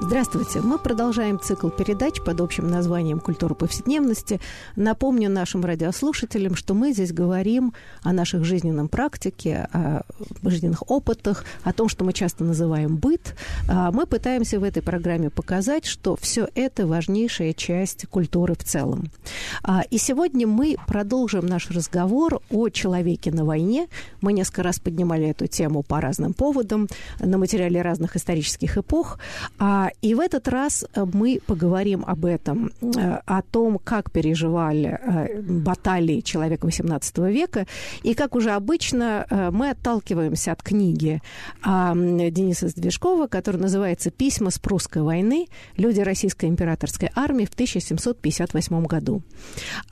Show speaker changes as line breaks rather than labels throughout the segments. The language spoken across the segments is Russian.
Здравствуйте. Мы продолжаем цикл передач под общим названием «Культура повседневности». Напомню нашим радиослушателям, что мы здесь говорим о наших жизненном практике, о жизненных опытах, о том, что мы часто называем быт. А мы пытаемся в этой программе показать, что все это важнейшая часть культуры в целом. А, и сегодня мы продолжим наш разговор о человеке на войне. Мы несколько раз поднимали эту тему по разным поводам на материале разных исторических эпох. А и в этот раз э, мы поговорим об этом, э, о том, как переживали э, баталии человека XVIII века, и как уже обычно мы отталкиваемся от книги а, Дениса Сдвижкова, которая называется «Письма с прусской войны. Люди российской императорской армии в 1758 году».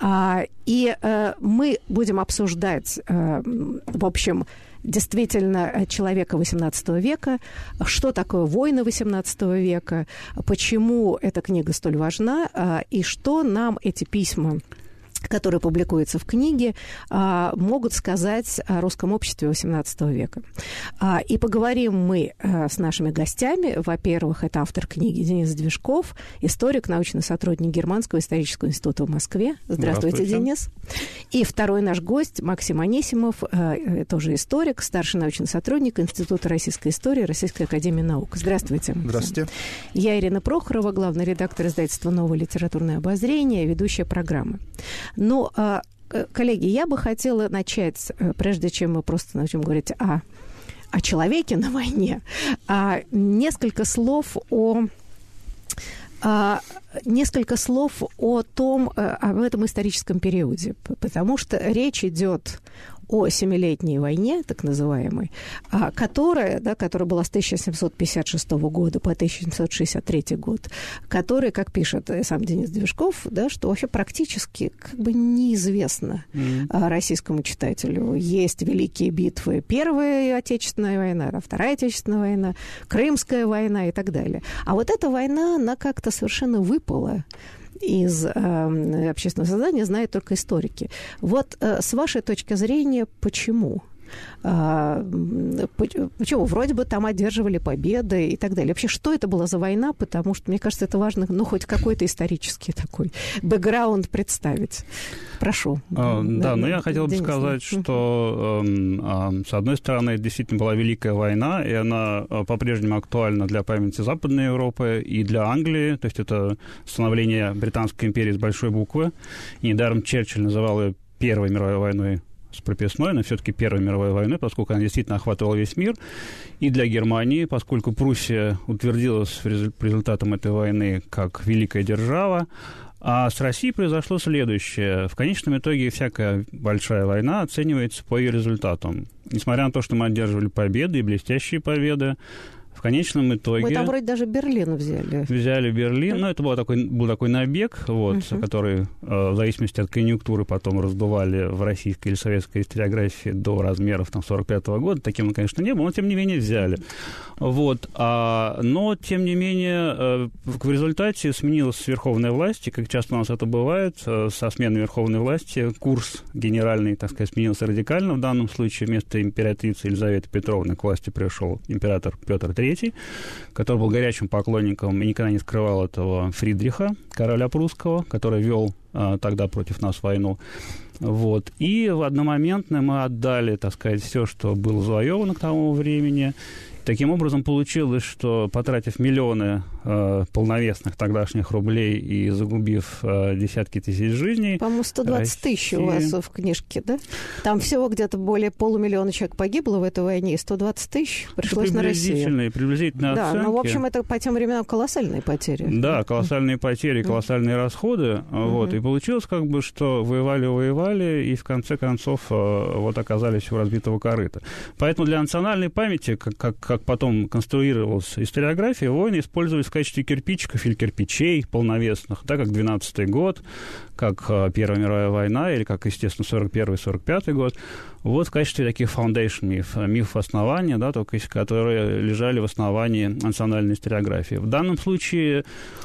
А, и мы будем обсуждать, в общем, действительно э, человека XVIII века, что такое войны XVIII века, почему эта книга столь важна, э, и что нам эти письма которые публикуются в книге, а, могут сказать о русском обществе XVIII века. А, и поговорим мы э, с нашими гостями. Во-первых, это автор книги Денис Движков, историк, научный сотрудник Германского исторического института в Москве. Здравствуйте, Здравствуйте. Денис. И второй наш гость Максим Анисимов, э, тоже историк, старший научный сотрудник Института российской истории Российской академии наук. Здравствуйте.
Здравствуйте.
Я Ирина Прохорова, главный редактор издательства «Новое литературное обозрение», ведущая программы. Но, а, коллеги, я бы хотела начать, э, прежде чем мы просто начнем говорить о, о человеке на войне, а, несколько слов о а, несколько слов о том, э, об этом историческом периоде, потому что речь идет о Семилетней войне, так называемой, а, которая, да, которая была с 1756 года по 1763 год, которая, как пишет сам Денис Движков, да, что вообще практически как бы неизвестно mm-hmm. российскому читателю. Есть великие битвы Первая Отечественная война, Вторая Отечественная война, Крымская война и так далее. А вот эта война, она как-то совершенно выпала из э, общественного сознания знают только историки. Вот э, с вашей точки зрения, почему? А, почему? Вроде бы там одерживали победы и так далее. Вообще, что это была за война? Потому что, мне кажется, это важно, ну, хоть какой-то исторический такой бэкграунд представить. Прошу.
А, да, да, но я хотел бы сказать, что, э, э, с одной стороны, это действительно была Великая война, и она э, по-прежнему актуальна для памяти Западной Европы и для Англии, то есть это становление Британской империи с большой буквы. И недаром Черчилль называл ее Первой мировой войной с прописной, но все-таки Первой мировой войны, поскольку она действительно охватывала весь мир. И для Германии, поскольку Пруссия утвердилась по результатам этой войны как великая держава, а с Россией произошло следующее. В конечном итоге всякая большая война оценивается по ее результатам. Несмотря на то, что мы одерживали победы и блестящие победы, в конечном итоге...
Мы там вроде даже Берлин взяли.
Взяли Берлин. Ну, это был такой, был такой набег, вот, uh-huh. который э, в зависимости от конъюнктуры потом раздували в российской или советской историографии до размеров там, 45 -го года. Таким он, конечно, не был, но тем не менее взяли. Вот. А, но, тем не менее, э, в результате сменилась верховная власть, и, как часто у нас это бывает, э, со сменой верховной власти курс генеральный, так сказать, сменился радикально. В данном случае вместо императрицы Елизаветы Петровны к власти пришел император Петр III, III, который был горячим поклонником и никогда не скрывал этого Фридриха, короля прусского, который вел а, тогда против нас войну. Вот. И в одномоментно мы отдали, так сказать, все, что было завоевано к тому времени, Таким образом, получилось, что потратив миллионы полновесных тогдашних рублей и загубив э, десятки тысяч жизней...
По-моему, 120 Россия... тысяч у вас в книжке, да? Там всего где-то более полумиллиона человек погибло в этой войне, и 120 тысяч пришлось на Россию.
Приблизительные
да, оценки. Да, ну, в общем, это по тем временам колоссальные потери.
Да, колоссальные потери, колоссальные расходы. Вот, и получилось как бы, что воевали-воевали, и в конце концов э, вот оказались у разбитого корыта. Поэтому для национальной памяти, как, как как потом конструировалась историография, войны использовались качестве кирпичиков или кирпичей полновесных, да, как 12-й год, как э, Первая мировая война или как, естественно, 41-45 год. Вот в качестве таких foundation миф, мифов основания, да, только которые лежали в основании национальной историографии. В данном случае...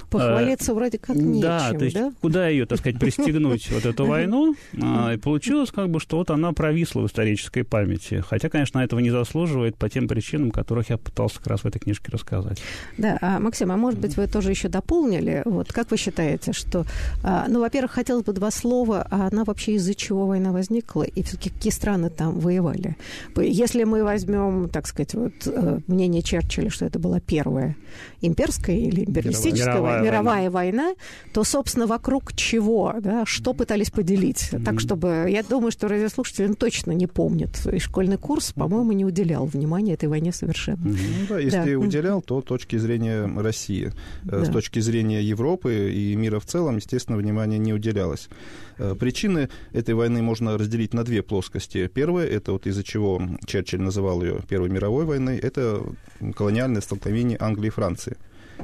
Похвалиться э, вроде как нечем,
да? То есть
да?
куда ее, так сказать, пристегнуть, вот эту войну, э, и получилось как бы, что вот она провисла в исторической памяти. Хотя, конечно, этого не заслуживает по тем причинам, которых я пытался как раз в этой книжке рассказать.
Да, а, Максим, а может быть, вы тоже еще дополнили? Вот как вы считаете, что... А, ну, во-первых, хотелось бы два слова, а она вообще из-за чего война возникла, и все-таки какие страны там воевали? Если мы возьмем, так сказать, вот э, мнение Черчилля, что это была первая имперская или империалистическая мировая, мировая война. война, то, собственно, вокруг чего, да, что пытались поделить? Mm-hmm. Так, чтобы... Я думаю, что радиослушатели точно не помнят. И школьный курс, по-моему, не уделял внимания этой войне совершенно.
Mm-hmm. Ну, да, если да. уделял, то точки зрения России. Э, да. С точки зрения Европы и мира в целом, естественно, внимания не уделялось. Э, причины этой войны можно разделить на две плоскости. Первая, это вот из-за чего Черчилль называл ее Первой мировой войной, это колониальное столкновение Англии и Франции.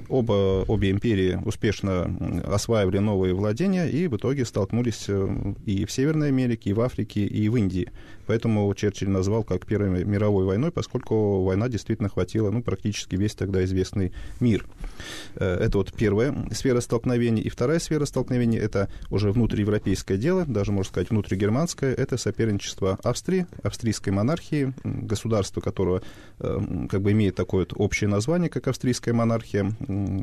Оба, обе империи успешно осваивали новые владения и в итоге столкнулись э, и в Северной Америке, и в Африке, и в Индии. Поэтому Черчилль назвал как Первой мировой войной, поскольку война действительно хватила ну, практически весь тогда известный мир. Э, это вот первая сфера столкновений. И вторая сфера столкновений – это уже внутриевропейское дело, даже, можно сказать, внутригерманское. Это соперничество Австрии, австрийской монархии, государства, которое э, как бы имеет такое вот общее название, как австрийская монархия.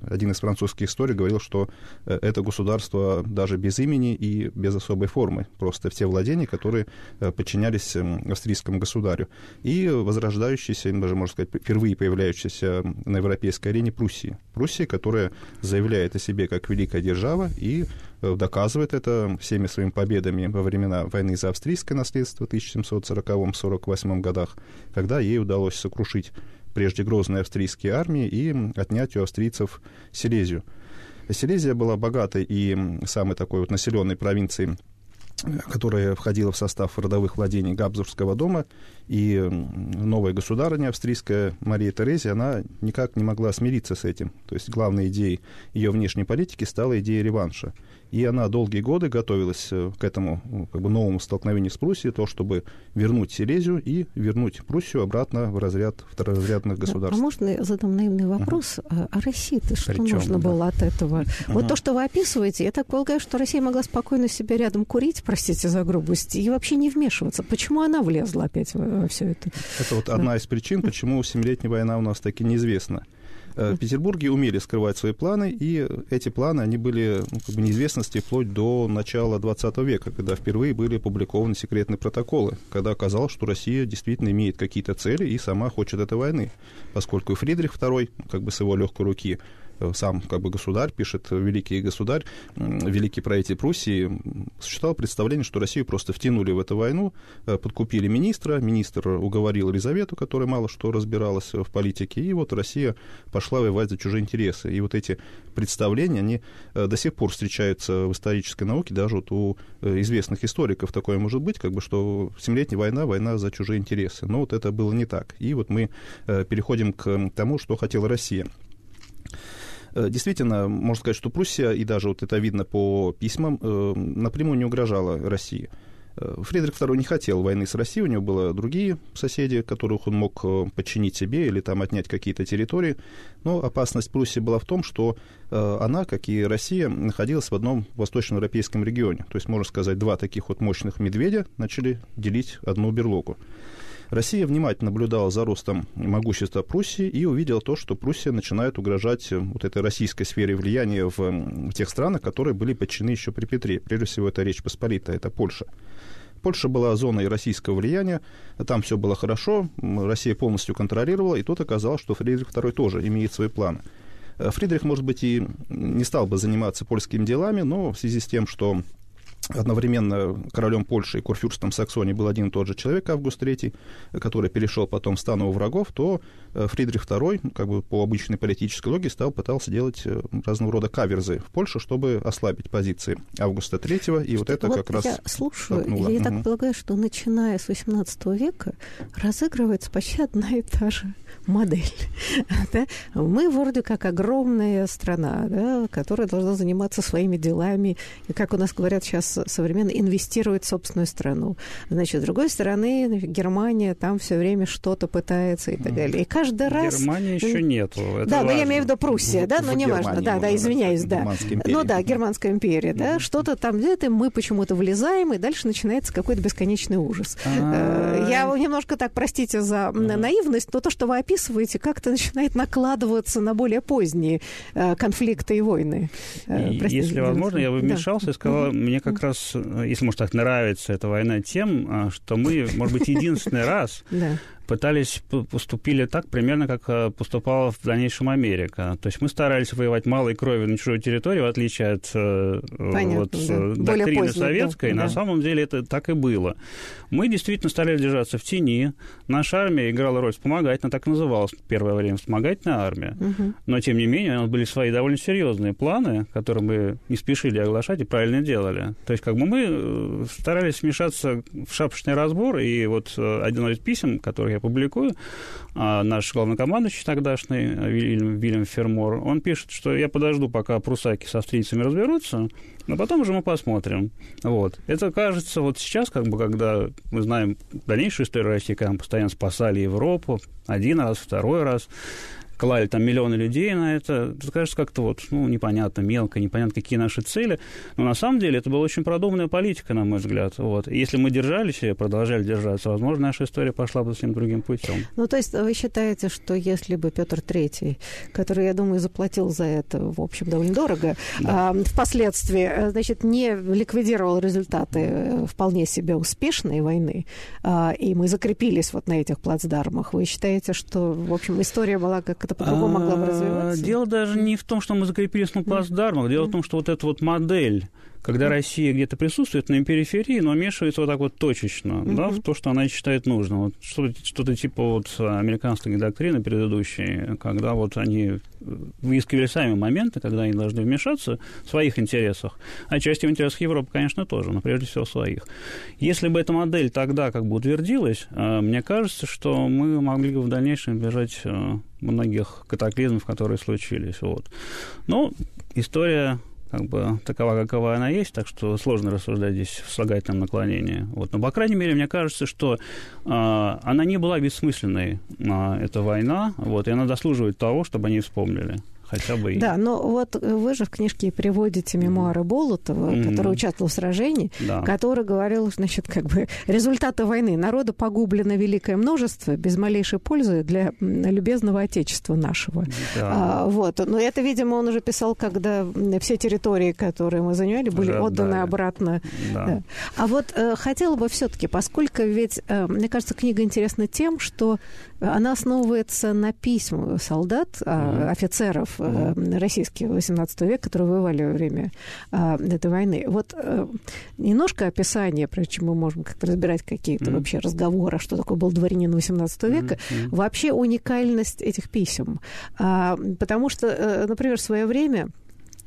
Один из французских историй говорил, что э, это государство даже без имени и без особой формы, просто все владения, которые подчинялись австрийскому государю, и возрождающийся, даже, можно сказать, впервые появляющийся на европейской арене Пруссии. Пруссия, которая заявляет о себе как великая держава и э, доказывает это всеми своими победами во времена войны за австрийское наследство в 1740-48 годах, когда ей удалось сокрушить прежде грозные австрийские армии и отнять у австрийцев Силезию. Силезия была богатой и самой такой вот населенной провинцией которая входила в состав родовых владений Габсбургского дома, и новая государыня австрийская Мария Терезия, она никак не могла смириться с этим. То есть главной идеей ее внешней политики стала идея реванша. И она долгие годы готовилась э, к этому ну, как бы, новому столкновению с Пруссией, то, чтобы вернуть Силезию и вернуть Пруссию обратно в разряд второразрядных государств.
А можно я задам наивный вопрос? Uh-huh. А России-то что Причем, нужно да. было от этого? Uh-huh. Вот то, что вы описываете, я так полагаю, что Россия могла спокойно себе рядом курить, простите за грубость, и вообще не вмешиваться. Почему она влезла опять во, во все это?
Это вот одна из причин, почему Семилетняя война у нас таки неизвестна. Э, в Петербурге умели скрывать свои планы, и эти планы, они были ну, как бы неизвестности вплоть до начала 20 века, когда впервые были опубликованы секретные протоколы, когда оказалось, что Россия действительно имеет какие-то цели и сама хочет этой войны, поскольку Фридрих II, как бы с его легкой руки, сам как бы государь, пишет великий государь, великий правитель Пруссии, существовало представление, что Россию просто втянули в эту войну, э, подкупили министра, министр уговорил Елизавету, которая мало что разбиралась в политике, и вот Россия пошла воевать за чужие интересы. И вот эти представления, они э, до сих пор встречаются в исторической науке, даже вот у известных историков такое может быть, как бы, что Семилетняя война, война за чужие интересы. Но вот это было не так. И вот мы переходим к тому, что хотела Россия. Э, действительно, можно сказать, что Пруссия, и даже вот это видно по письмам, э, напрямую не угрожала России. Э, Фридрих II не хотел войны с Россией, у него были другие соседи, которых он мог подчинить себе или там отнять какие-то территории. Но опасность Пруссии была в том, что она, как и Россия, находилась в одном восточноевропейском регионе. То есть, можно сказать, два таких вот мощных медведя начали делить одну берлогу. Россия внимательно наблюдала за ростом могущества Пруссии и увидела то, что Пруссия начинает угрожать э, вот этой российской сфере влияния в, тех странах, которые были подчинены еще при Петре. Прежде всего, это Речь Посполитая, это Польша. Польша была зоной российского влияния, там все было хорошо, Россия полностью контролировала, и тут оказалось, что Фридрих II тоже имеет свои планы. Э, Фридрих, может быть, и не стал бы заниматься польскими делами, но в связи с тем, что одновременно королем Польши и курфюрстом Саксонии был один и тот же человек, Август III, который перешел потом в стан его врагов, то э, Фридрих II, как бы по обычной политической логике, стал, пытался делать э, разного рода каверзы в Польше, чтобы ослабить позиции Августа III, и вот это
вот
как раз...
Я слушаю,
толкнуло.
я так полагаю, что начиная с XVIII века разыгрывается почти одна и та же модель. Да? Мы вроде как огромная страна, да, которая должна заниматься своими делами, и, как у нас говорят сейчас современно, инвестировать в собственную страну. Значит, с другой стороны, Германия там все время что-то пытается и так далее. И каждый раз...
Германии еще нету. это
да, но я
важно.
имею в виду Пруссия,
В-
да,
в
но не важно, да, да, извиняюсь, да. Ну да, Германская империя, да, что-то там где-то, мы почему-то влезаем, и дальше начинается какой-то бесконечный ужас.
А.
Э, Я немножко так, простите за наивность, но то, что вы описываете, как-то начинает накладываться на более поздние э, конфликты и войны. Э, простите,
Если возможно, я бы
да.
вмешался и сказал, мне как раз, э, если, может, так нравится эта война тем, а, что мы, может быть, единственный раз. пытались, поступили так, примерно как э, поступала в дальнейшем Америка. То есть мы старались воевать малой кровью на чужой территории, в отличие от э,
Понятно,
вот,
да.
э, доктрины
поздних, да,
советской.
да.
На самом деле это так и было. Мы действительно старались держаться в тени. Наша армия играла роль вспомогательная, так называлась первое время вспомогательная армия.
Мгм.
Но, тем не менее, у нас были свои довольно серьезные планы, которые мы не спешили оглашать и правильно делали. То есть, как бы мы старались вмешаться в шапочный разбор, и вот один из писем, которые я публикую, а, наш главнокомандующий тогдашний, Вильям, Вильям Фермор, он пишет, что я подожду, пока прусаки с австрийцами разберутся, но потом уже мы посмотрим. Вот. Это кажется вот сейчас, как бы, когда мы знаем дальнейшую историю России, когда мы постоянно спасали Европу, один раз, второй раз, клали там миллионы людей на это, это кажется как-то вот, ну, непонятно, мелко, непонятно, какие наши цели. Но на самом деле это была очень продуманная политика, на мой взгляд. Вот. И если мы держались и продолжали держаться, возможно, наша история пошла бы совсем другим путем.
Ну, то есть вы считаете, что если бы Петр III, который, я думаю, заплатил за это, в общем, довольно дорого, а, впоследствии, э, значит, не ликвидировал результаты э, вполне себе успешной войны, а, и мы закрепились вот на этих плацдармах, вы считаете, что, в общем, история была как-то по-другому могла бы
А,
развиваться?
Дело даже не в том, что мы закрепились на плацдармах. Дело в том, что вот эта вот модель, когда Россия где-то присутствует на периферии, но вмешивается вот так вот точечно, да, в то, что она считает нужным. Вот что-то, что-то типа вот американской доктрины предыдущей, когда вот они выискивали сами моменты, когда они должны вмешаться в своих интересах, а частью в интересах Европы, конечно, тоже, но прежде всего своих. Если бы эта модель тогда как бы утвердилась, э, мне кажется, что мы могли бы в дальнейшем избежать э, многих катаклизмов, которые случились. Вот. Но история как бы такова, какова она есть, так что сложно рассуждать здесь в слагательном наклонении. Вот. Но, по крайней мере, мне кажется, что э, она не была бессмысленной, э, эта война, вот, и она заслуживает того, чтобы они вспомнили. Хотя бы.
Да, но вот вы же в книжке приводите мемуары Болотова,
Мгм.
который участвовал в сражении,
Да.
который говорил, значит, как бы результаты войны. Народа погублено великое множество без малейшей пользы для любезного отечества нашего.
Да.
А, вот. Но это, видимо, он уже писал, когда все территории, которые мы занимали, были
Уже
отданы
отдали.
обратно.
Да.
Да. А вот э, хотела бы все-таки, поскольку ведь, э, мне кажется, книга интересна тем, что она основывается на письмах солдат, а, офицеров э, российских XVIII века, которые воевали во время а, этой войны. Вот э, немножко описание, прежде чем мы можем как-то разбирать какие-то
Мгм.
вообще разговоры, что такое был дворянин XVIII века,
Мгм.
вообще уникальность этих писем. А, потому что, э, например, в свое время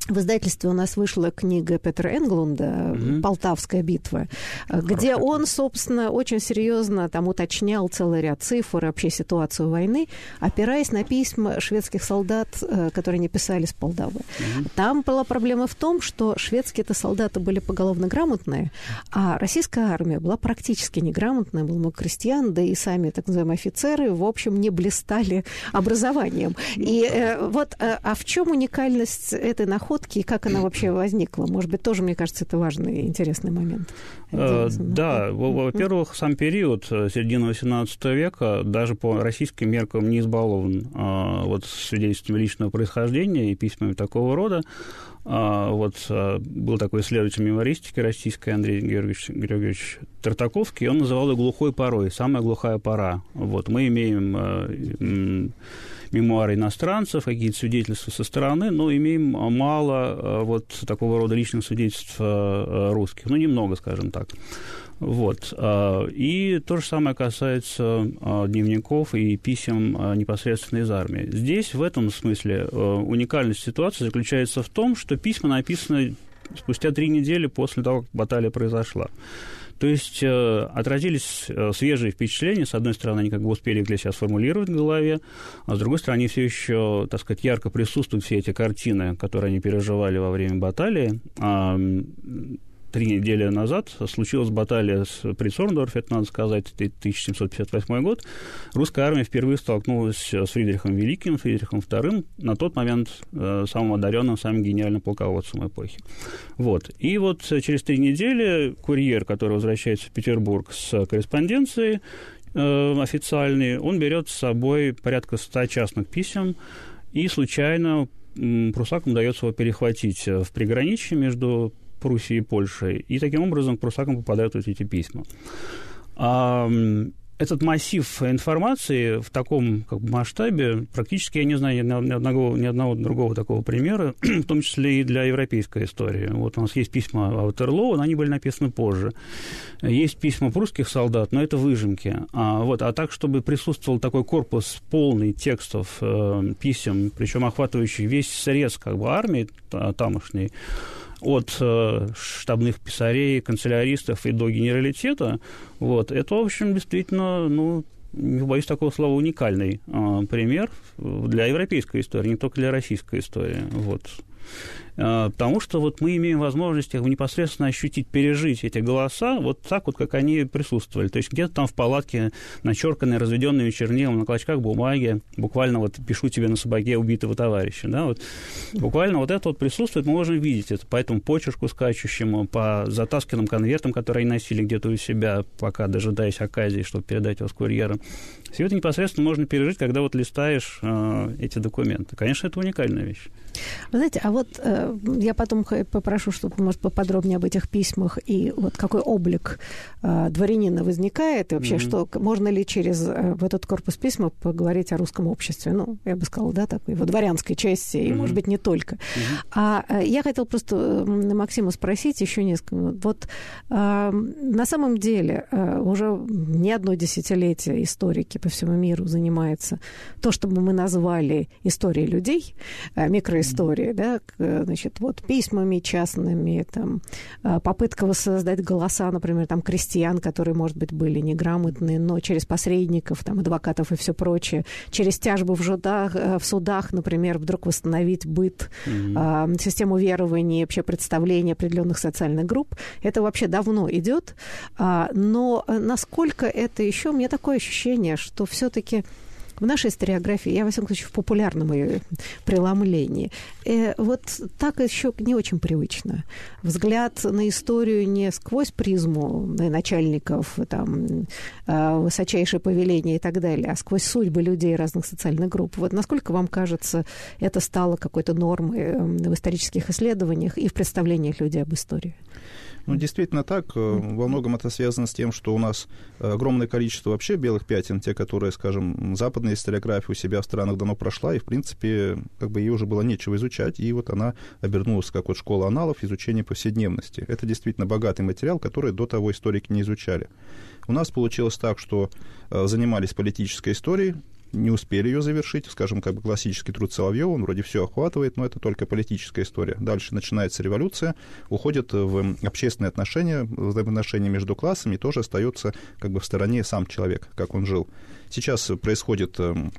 в издательстве у нас вышла книга Петра Энглунда. «Полтавская битва», э, где
Хорошая
он, собственно, очень серьезно там уточнял целый ряд цифр и вообще ситуацию войны, опираясь на письма шведских солдат, э, которые они писали с Полтавы. Там была проблема в том, что шведские-то солдаты были поголовно грамотные, а российская армия была практически неграмотная, было много крестьян, да и сами так называемые офицеры, в общем, не блистали образованием. И э, вот, э, а в чем уникальность этой находки и как она вообще возникла? Может быть, тоже, мне кажется, это важный и интересный момент.
Э, Да, во- во-первых, сам период э, середины XVIII века даже по российским меркам не избалован а, вот свидетельствами личного происхождения и письмами такого рода. А, вот а, был такой исследователь мемористики российской Андрей Георгиевич, Георгиевич Тартаковский, он называл ее глухой порой, самая глухая пора. Вот мы имеем мемуары иностранцев, какие-то свидетельства со стороны, но имеем мало вот такого рода личных свидетельств русских, ну, немного, скажем так. Вот. И то же самое касается дневников и писем непосредственно из армии. Здесь, в этом смысле, уникальность ситуации заключается в том, что письма написаны спустя три недели после того, как баталия произошла. То есть э, отразились э, свежие впечатления. С одной стороны, они как бы успели их для себя сформулировать в голове, а с другой стороны, они все еще, так сказать, ярко присутствуют все эти картины, которые они переживали во время баталии. Три недели назад случилась баталия при Сорндорфе, это надо сказать, 1758 год. Русская армия впервые столкнулась с Фридрихом Великим, Фридрихом II, на тот момент э, самым одаренным, самым гениальным полководцем эпохи. Вот. И вот через три недели курьер, который возвращается в Петербург с корреспонденцией э, официальной, он берет с собой порядка ста частных писем, и случайно прусакам удается его перехватить в приграничье между Пруссией и Польшей, и таким образом к прусакам попадают вот эти письма. А, этот массив информации в таком как бы, масштабе, практически я не знаю ни одного, ни одного другого такого примера, в том числе и для европейской истории. Вот у нас есть письма Аутерлоу, но они были написаны позже. Есть письма прусских солдат, но это выжимки. А, вот, а так, чтобы присутствовал такой корпус полный текстов, э, писем, причем охватывающий весь срез как бы, армии тамошней, от э, штабных писарей, канцеляристов и до генералитета, вот, это, в общем, действительно, ну, не боюсь такого слова, уникальный э, пример для европейской истории, не только для российской истории. Вот. А, потому что вот мы имеем возможность их непосредственно ощутить, пережить эти голоса вот так вот, как они присутствовали. То есть где-то там в палатке начерканные, разведенными чернилом на клочках бумаги, буквально вот пишу тебе на собаке убитого товарища, да, вот буквально вот это вот присутствует, мы можем видеть это по этому почерку скачущему, по затасканным конвертам, которые они носили где-то у себя, пока дожидаясь оказии, чтобы передать его с курьером. Все это непосредственно можно пережить, когда вот листаешь э, эти документы. Конечно, это уникальная вещь.
Вы знаете, а вот э, я потом попрошу, чтобы, может, поподробнее об этих письмах и вот какой облик э, дворянина возникает, и вообще, mm-hmm. что можно ли через э, этот корпус письма поговорить о русском обществе? Ну, я бы сказала, да, такой его дворянской части, и, mm-hmm. может быть, не только. Mm-hmm. А э, я хотела просто Максима спросить еще несколько минут. Вот э, на самом деле э, уже не одно десятилетие историки по всему миру занимается то, что мы назвали историей людей, э, микроистории, да, значит, вот письмами частными, там, э, попытка воссоздать голоса, например, там, крестьян, которые, может быть, были неграмотные, но через посредников, там, адвокатов и все прочее, через тяжбы в, жудах, э, в судах, например, вдруг восстановить быт, mm-hmm. систему верований, вообще представления определенных социальных групп. Это вообще давно идет, а, но насколько это еще, у меня такое ощущение, что все-таки в нашей историографии, я, во всяком случае, в популярном ее преломлении, э, вот так еще не очень привычно. Взгляд на историю не сквозь призму начальников, там, э, высочайшее повеление и так далее, а сквозь судьбы людей разных социальных групп. Вот насколько вам кажется, это стало какой-то нормой э, в исторических исследованиях и в представлениях людей об истории?
Ну, действительно так. Э, во многом это связано с тем, что у нас огромное количество вообще белых пятен, те, которые, скажем, западная историография у себя в странах давно прошла, и, в принципе, как бы ей уже было нечего изучать, и вот она обернулась как вот школа аналов изучения повседневности. Это действительно богатый материал, который до того историки не изучали. У нас получилось так, что э, занимались политической историей, не успели ее завершить, скажем, как бы классический труд Соловьева, он вроде все охватывает, но это только политическая история. Дальше начинается революция, уходит в общественные отношения, взаимоотношения между классами, тоже остается как бы в стороне сам человек, как он жил. Сейчас происходит эм,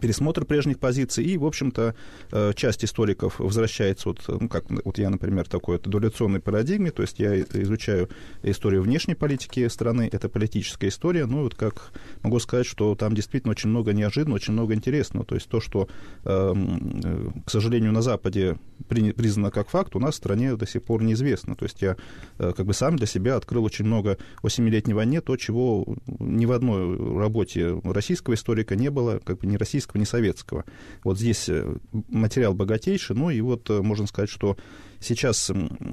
пересмотр прежних позиций, и, в общем-то, э, часть историков возвращается, вот, ну, как вот я, например, такой вот эволюционной парадигме, то есть я изучаю историю внешней политики страны, это политическая история, ну, вот как могу сказать, что там действительно очень много неожиданного, очень много интересного, то есть то, что, эм, э, к сожалению, на Западе признано как факт, у нас в стране до сих пор неизвестно, то есть я э, как бы сам для себя открыл очень много о Семилетней войне, то, чего ни в одной работе российского историка не было, как бы не российского советского, не советского. Вот здесь материал богатейший, ну и вот можно сказать, что сейчас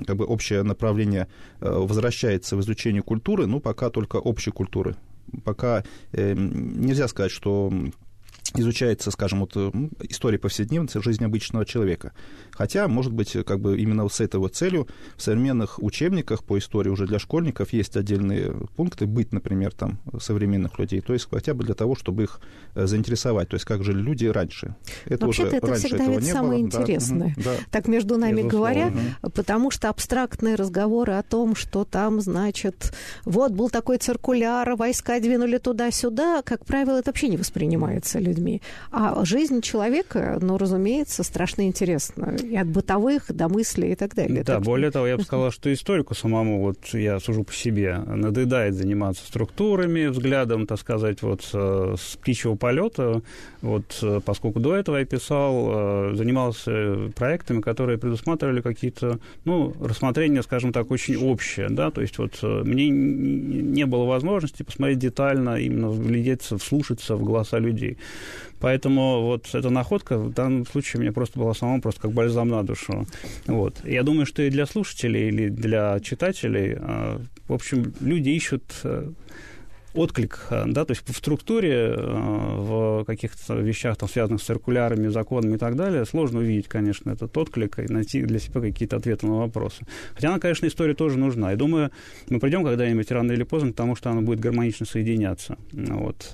как бы общее направление возвращается в изучение культуры, ну пока только общей культуры. Пока нельзя сказать, что изучается, скажем, вот э, история повседневности жизни обычного человека. Хотя, может быть, как бы именно с этой вот целью в современных учебниках по истории уже для школьников есть отдельные пункты, быть, например, там, современных людей, то есть хотя бы для того, чтобы их э, заинтересовать, то есть как жили люди раньше.
Это Вообще-то уже, это всегда ведь самое было. интересное. Да, так между нами Безусловно. говоря, потому что абстрактные разговоры о том, что там, значит, вот был такой циркуляр, войска двинули туда-сюда, как правило, это вообще не воспринимается людьми людьми. А жизнь человека, ну, разумеется, страшно интересна. И от бытовых до мыслей и так далее.
Да,
так
более что... того, я бы сказал, что историку самому, вот я сужу по себе, надоедает заниматься структурами, взглядом, так сказать, вот с птичьего полета, вот поскольку до этого я писал, э, занимался проектами, которые предусматривали какие-то, ну, рассмотрения, скажем так, очень общие, да, то есть вот э, мне не было возможности посмотреть детально, именно вглядеться, вслушаться в голоса людей. Поэтому вот эта находка в данном случае мне просто была самому просто как бальзам на душу. Вот. Я думаю, что и для слушателей или для читателей, а, в общем, люди ищут э, отклик, э, да, то есть в структуре, э, в каких-то вещах, там, связанных с циркулярами, законами и так далее, сложно увидеть, конечно, этот отклик и найти для себя какие-то ответы на вопросы. Хотя она, конечно, история тоже нужна. И думаю, мы придем когда-нибудь рано или поздно к тому, что она будет гармонично соединяться. Вот.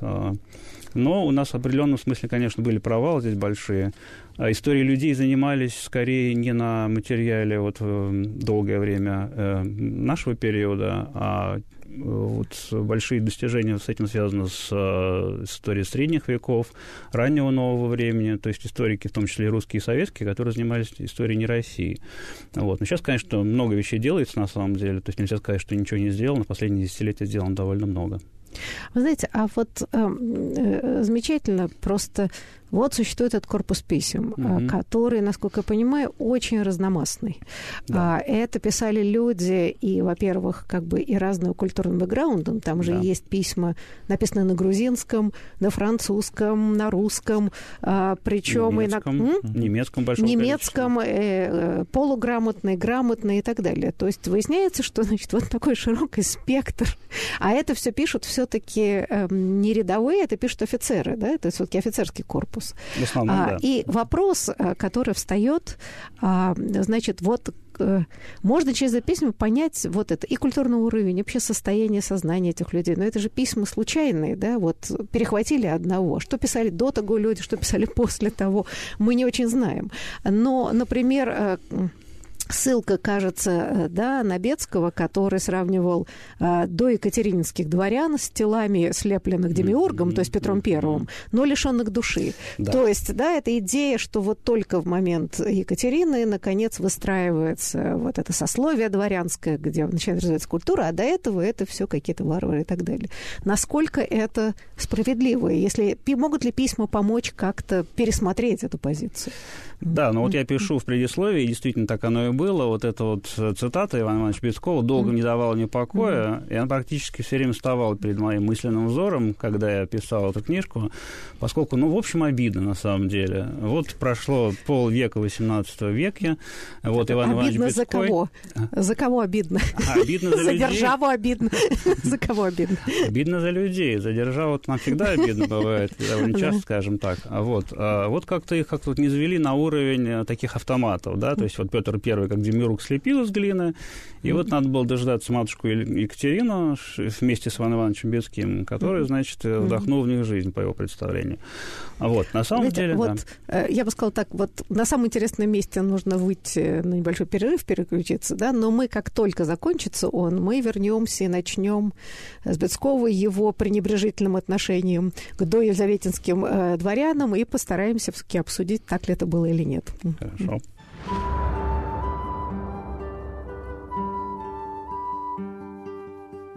Но у нас в определенном смысле, конечно, были провалы здесь большие. А истории людей занимались скорее не на материале вот э, долгое время э, нашего периода, а э, вот большие достижения с этим связаны с, с историей средних веков, раннего нового времени, то есть историки, в том числе и русские и советские, которые занимались историей не России. Вот. Но сейчас, конечно, много вещей делается на самом деле, то есть нельзя сказать, что ничего не сделано, последние десятилетия сделано довольно много.
Вы знаете, а вот эм, э, замечательно просто вот существует этот корпус писем, угу. который, насколько я понимаю, очень разномастный. Да. А, это писали люди и, во-первых, как бы и разного культурного бэкграунда. Там же да. есть письма, написанные на грузинском, на французском, на русском, а, причем
и на немецком, большом
немецком, э, э, полуграмотный, грамотный и так далее. То есть выясняется, что значит вот такой широкий спектр, а это все пишут все-таки э, не рядовые, это пишут офицеры, да, то есть все-таки офицерский корпус корпус. В основном, а, да. И вопрос, э, который встает, а, значит, вот э, можно через эту письма понять вот это и культурный уровень, и вообще состояние сознания этих людей. Но это же письма случайные, да, вот перехватили одного. Что писали до того люди, что писали после того, мы не очень знаем. Но, например, э, ссылка, кажется, э, да, на Бецкого, который сравнивал э, до екатерининских дворян с телами слепленных демиургом, mm-hmm. то есть Петром Первым, но лишенных души. Да. То есть, да, эта идея, что вот только в момент Екатерины, наконец, выстраивается вот это сословие дворянское, где начинает развиваться культура, а до этого это все какие-то варвары и так далее. Насколько это справедливо? Если могут ли письма помочь как-то пересмотреть эту позицию?
Да, но вот я пишу в предисловии, действительно так оно и было. Вот эта вот цитата Ивана Ивановича Бескова долго не давала мне покоя, и она практически все время вставала перед моим мысленным взором, когда я писал эту книжку, поскольку, ну, в общем, обидно на самом деле. Вот прошло полвека, 18 века, вот Иван Иванович
Обидно за кого? А? За кого обидно?
А, обидно за,
за державу обидно. За кого обидно?
Обидно за людей. За державу нам всегда обидно бывает, довольно часто, скажем так. А вот, а вот как-то их как-то не завели на уровень уровень э, таких автоматов, да, то есть вот Петр Первый, как Демиург, слепил из глины, и вот надо было дождаться матушку Екатерину вместе с Иваном Ивановичем Бецким, который, значит, э, вдохнул в них жизнь, по его представлению. Вот, на самом Знаете, деле,
вот, да. Э, я бы сказала так, вот на самом интересном месте нужно выйти на небольшой перерыв, переключиться, да, но мы, как только закончится он, мы вернемся и начнем с Бецкова его пренебрежительным отношением к доелизаветинским э, дворянам и постараемся все-таки обсудить, так ли это было или нет. Хорошо.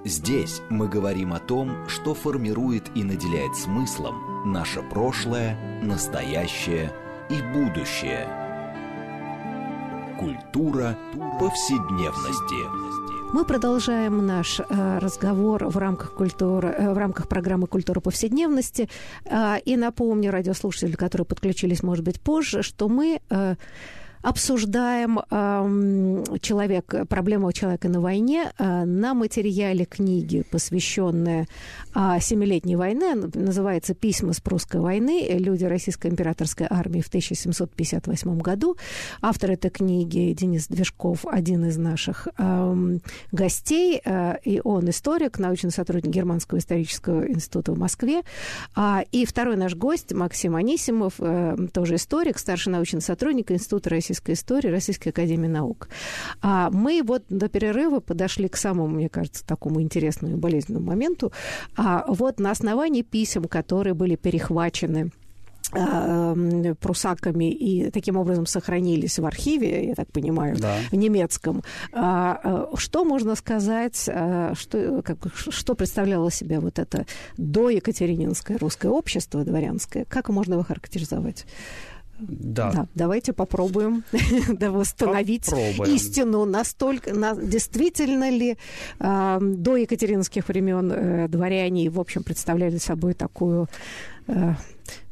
Здесь мы говорим о том, что формирует и наделяет смыслом наше прошлое, настоящее и будущее. Культура повседневности.
Мы продолжаем наш э, разговор в рамках, культуры, э, в рамках программы «Культура повседневности». Э, и напомню радиослушателям, которые подключились, может быть, позже, что мы... Э, обсуждаем э, человек, проблему человека на войне э, на материале книги, посвященной э, Семилетней войне. Называется «Письма с прусской войны. Люди российской императорской армии в 1758 году». Автор этой книги Денис Движков, один из наших э, гостей, э, и он историк, научный сотрудник Германского исторического института в Москве. А, и второй наш гость Максим Анисимов, э, тоже историк, старший научный сотрудник Института Российской российской истории Российской Академии Наук. А мы вот до перерыва подошли к самому, мне кажется, такому интересному и болезненному моменту. А вот на основании писем, которые были перехвачены а, прусаками и таким образом сохранились в архиве, я так понимаю, да. в немецком. А, а, что можно сказать, что, как, что представляло себя вот это до Екатерининское русское общество дворянское? Как можно его характеризовать? Да. да. Давайте попробуем восстановить попробуем. истину настолько, на, действительно ли э, до екатеринских времен э, дворяне, в общем, представляли собой такую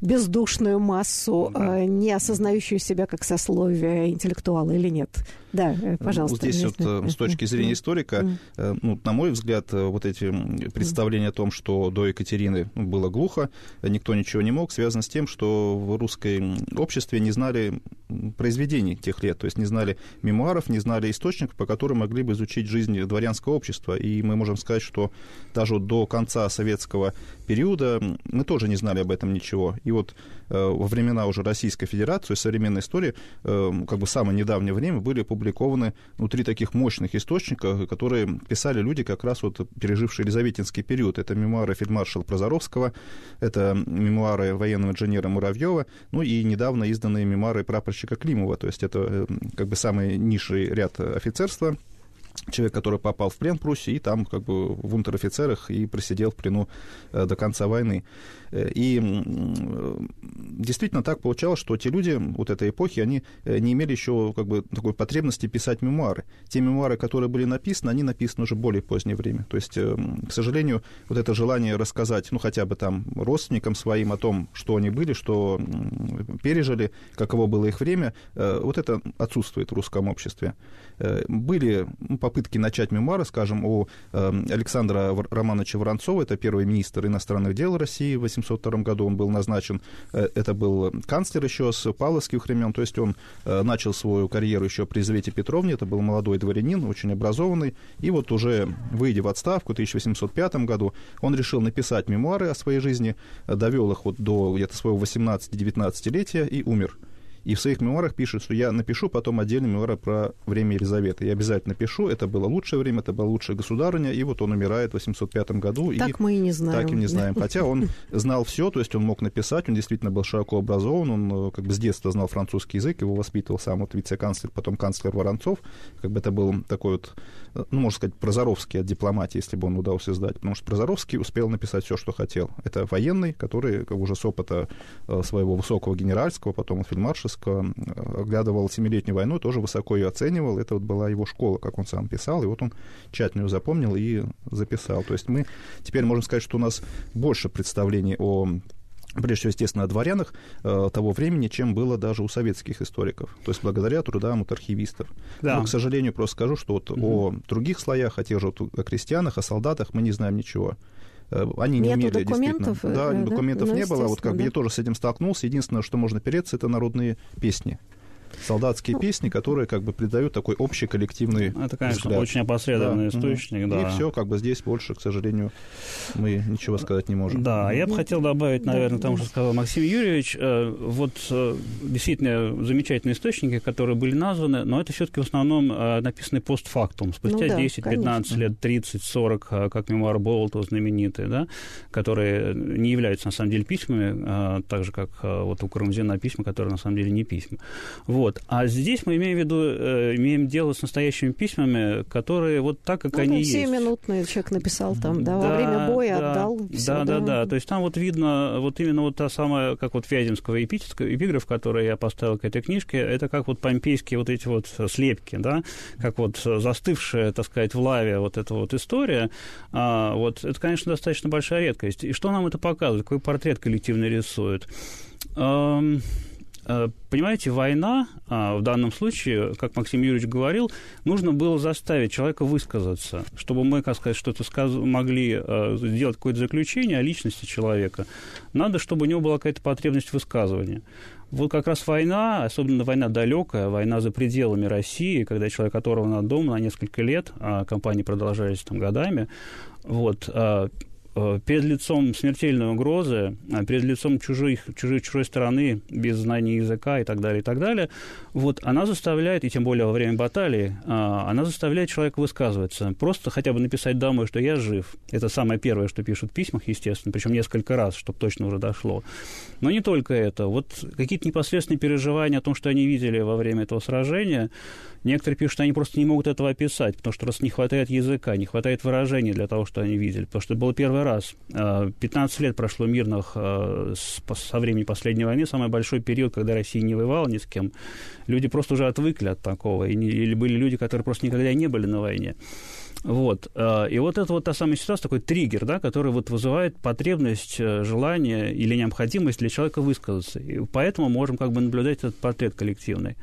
бездушную массу, да. э, не осознающую себя как сословие интеллектуала или нет. Да, э, пожалуйста.
Вот здесь вот э, с точки зрения историка, э, ну, на мой взгляд, вот эти представления о том, что до Екатерины было глухо, никто ничего не мог, связано с тем, что в русской обществе не знали произведений тех лет, то есть не знали мемуаров, не знали источников, по которым могли бы изучить жизнь дворянского общества. И мы можем сказать, что даже до конца советского периода мы тоже не знали об этом ничего. И вот э, во времена уже Российской Федерации, современной истории, э, как бы самое недавнее время были опубликованы внутри таких мощных источников, которые писали люди, как раз вот пережившие Елизаветинский период. Это мемуары фельдмаршала Прозоровского, это мемуары военного инженера Муравьева, ну и недавно изданные мемуары прапорщика Климова. То есть это э, как бы самый низший ряд офицерства, человек, который попал в плен Пруссии, и там как бы в унтер-офицерах и просидел в плену до конца войны. Э, и действительно так получалось, что те люди вот этой эпохи, они э, не имели еще как бы такой потребности писать мемуары. Те мемуары, которые были написаны, они написаны уже более позднее время. То есть, э, к сожалению, вот это желание рассказать, ну, хотя бы там родственникам своим о том, что они были, что пережили, каково было их время, вот это отсутствует в русском обществе. Были попытки начать мемуары, скажем, у Александра Романовича Воронцова, это первый министр иностранных дел России в 1802 году он был назначен, э, это был канцлер еще с павловских времен, то есть он э, начал свою карьеру еще при Елизавете Петровне, это был молодой дворянин, очень образованный, и вот уже выйдя в отставку в 1805 году, он решил написать мемуары о своей жизни, довел их вот до где-то своего 18-19-летия и умер. И в своих мемуарах пишет, что я напишу потом отдельный мемуары про время Елизаветы. Я обязательно напишу, это было лучшее время, это была лучшая государыня, и вот он умирает в 805 году.
Так и мы и не знаем.
Так и не знаем. Хотя он знал все, то есть он мог написать, он действительно был широко образован, он э, как бы с детства знал французский язык, его воспитывал сам вот вице-канцлер, потом канцлер Воронцов, как бы это был такой вот, э, ну, можно сказать, Прозоровский от дипломатии, если бы он удался сдать, потому что Прозоровский успел написать все, что хотел. Это военный, который как уже с опыта э, своего высокого генеральского, потом фельдмаршальского, Достоевского, оглядывал Семилетнюю войну, тоже высоко ее оценивал. Это вот была его школа, как он сам писал, и вот он тщательно ее запомнил и записал. То есть мы теперь можем сказать, что у нас больше представлений о прежде всего, естественно, о дворянах э, того времени, чем было даже у советских историков. То есть благодаря трудам вот архивистов. Да. Но, к сожалению, просто скажу, что вот угу. о других слоях, о тех же вот, о крестьянах, о солдатах мы не знаем ничего. Э, они не Нету умели документов, действительно. Да, э, документов да? Ну, не было. Вот как бы я тоже с этим столкнулся. Единственное, что можно переться, это народные песни солдатские ну, песни, которые как бы придают такой общий коллективный
Это, конечно, взгляд. очень опосредованный да. источник,
угу.
да.
И все, как бы здесь больше, к сожалению, мы ничего сказать не можем.
Да, я бы хотел добавить, наверное, да. тому, что сказал Максим Юрьевич, э, вот э, действительно замечательные источники, которые были названы, но это все-таки в основном э, написаны постфактум, спустя ну, да, 10, 15 лет, 30, 40, как мемуар Болтова знаменитые, да, которые не являются, на самом деле, письмами, так же, как вот у Карамзина письма, которые, на самом деле, не письма. Вот Вот. А здесь мы имеем в виду, э, имеем дело с настоящими письмами, которые вот так, как ну, они есть.
минутные человек написал там, да, да во время боя да, отдал.
Все, да, да, да, да. То есть там вот видно, вот именно вот та самая, как вот Вяземского эпиграф, который я поставил к этой книжке, это как вот помпейские вот эти вот слепки, да, как вот застывшая, так сказать, в лаве вот эта вот история. А, вот это, конечно, достаточно большая редкость. И что нам это показывает? Какой портрет коллективный рисует? Э, понимаете, война а, в данном случае, как Максим Юрьевич говорил, нужно было заставить человека высказаться, чтобы мы, как сказать, что-то сказ... могли э, сделать какое-то заключение о личности человека. Надо, чтобы у него была какая-то потребность высказывания. Вот как раз война, особенно война далекая, война за пределами России, когда человек оторван от дома на несколько лет, а кампании продолжались там годами, вот, а, Э, перед лицом смертельной угрозы, а перед лицом чужих, чужой, чужой страны, без знания языка и так далее, и так далее, вот она заставляет, и тем более во время баталии, а, она заставляет человека высказываться. Просто хотя бы написать домой, что я жив. Это самое первое, что пишут в письмах, естественно, причем несколько раз, чтобы точно уже дошло. Но не только это. Вот какие-то непосредственные переживания о том, что они видели во время этого сражения, Некоторые пишут, что они просто не могут этого описать, потому что просто не хватает языка, не хватает выражений для того, что они видели. Потому что это был первый раз. 15 а, лет прошло мирных а, со времени последней войны, самый большой период, когда Россия не воевала ни с кем. Люди просто уже отвыкли от такого. Или были люди, которые просто никогда не были на войне. Вот. А, и вот это вот та самая ситуация, такой триггер, да, который вот вызывает потребность, э, желание или необходимость для человека высказаться. И поэтому можем как бы наблюдать этот портрет коллективный.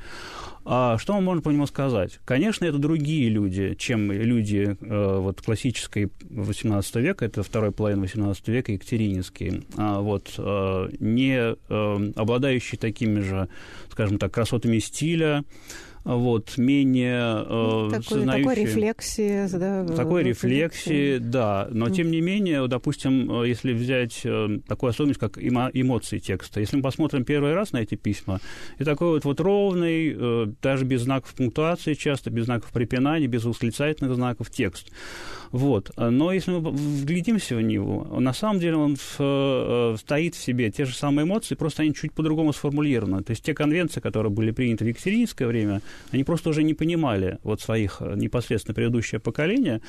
А что мы можем по нему сказать? Конечно, это другие люди, чем люди э, вот, классической XVIII века, это второй половина XVIII века, Екатерининские, а, вот, э, не э, обладающие такими же, скажем так, красотами стиля, вот, менее
э, такой, такой рефлексии, да,
такой рефлексии, да, но тем не менее, допустим, э, если взять э, такую особенность, как эмо, эмоции текста, если мы посмотрим первый раз на эти письма, и такой вот, вот ровный, э, даже без знаков пунктуации часто, без знаков препинания, без восклицательных знаков текст, вот. Но если мы вглядимся в него, на самом деле он в, э, стоит в себе те же самые эмоции, просто они чуть по-другому сформулированы. То есть те конвенции, которые были приняты в Екатерининское время, они просто уже не понимали вот своих э, непосредственно предыдущее поколение,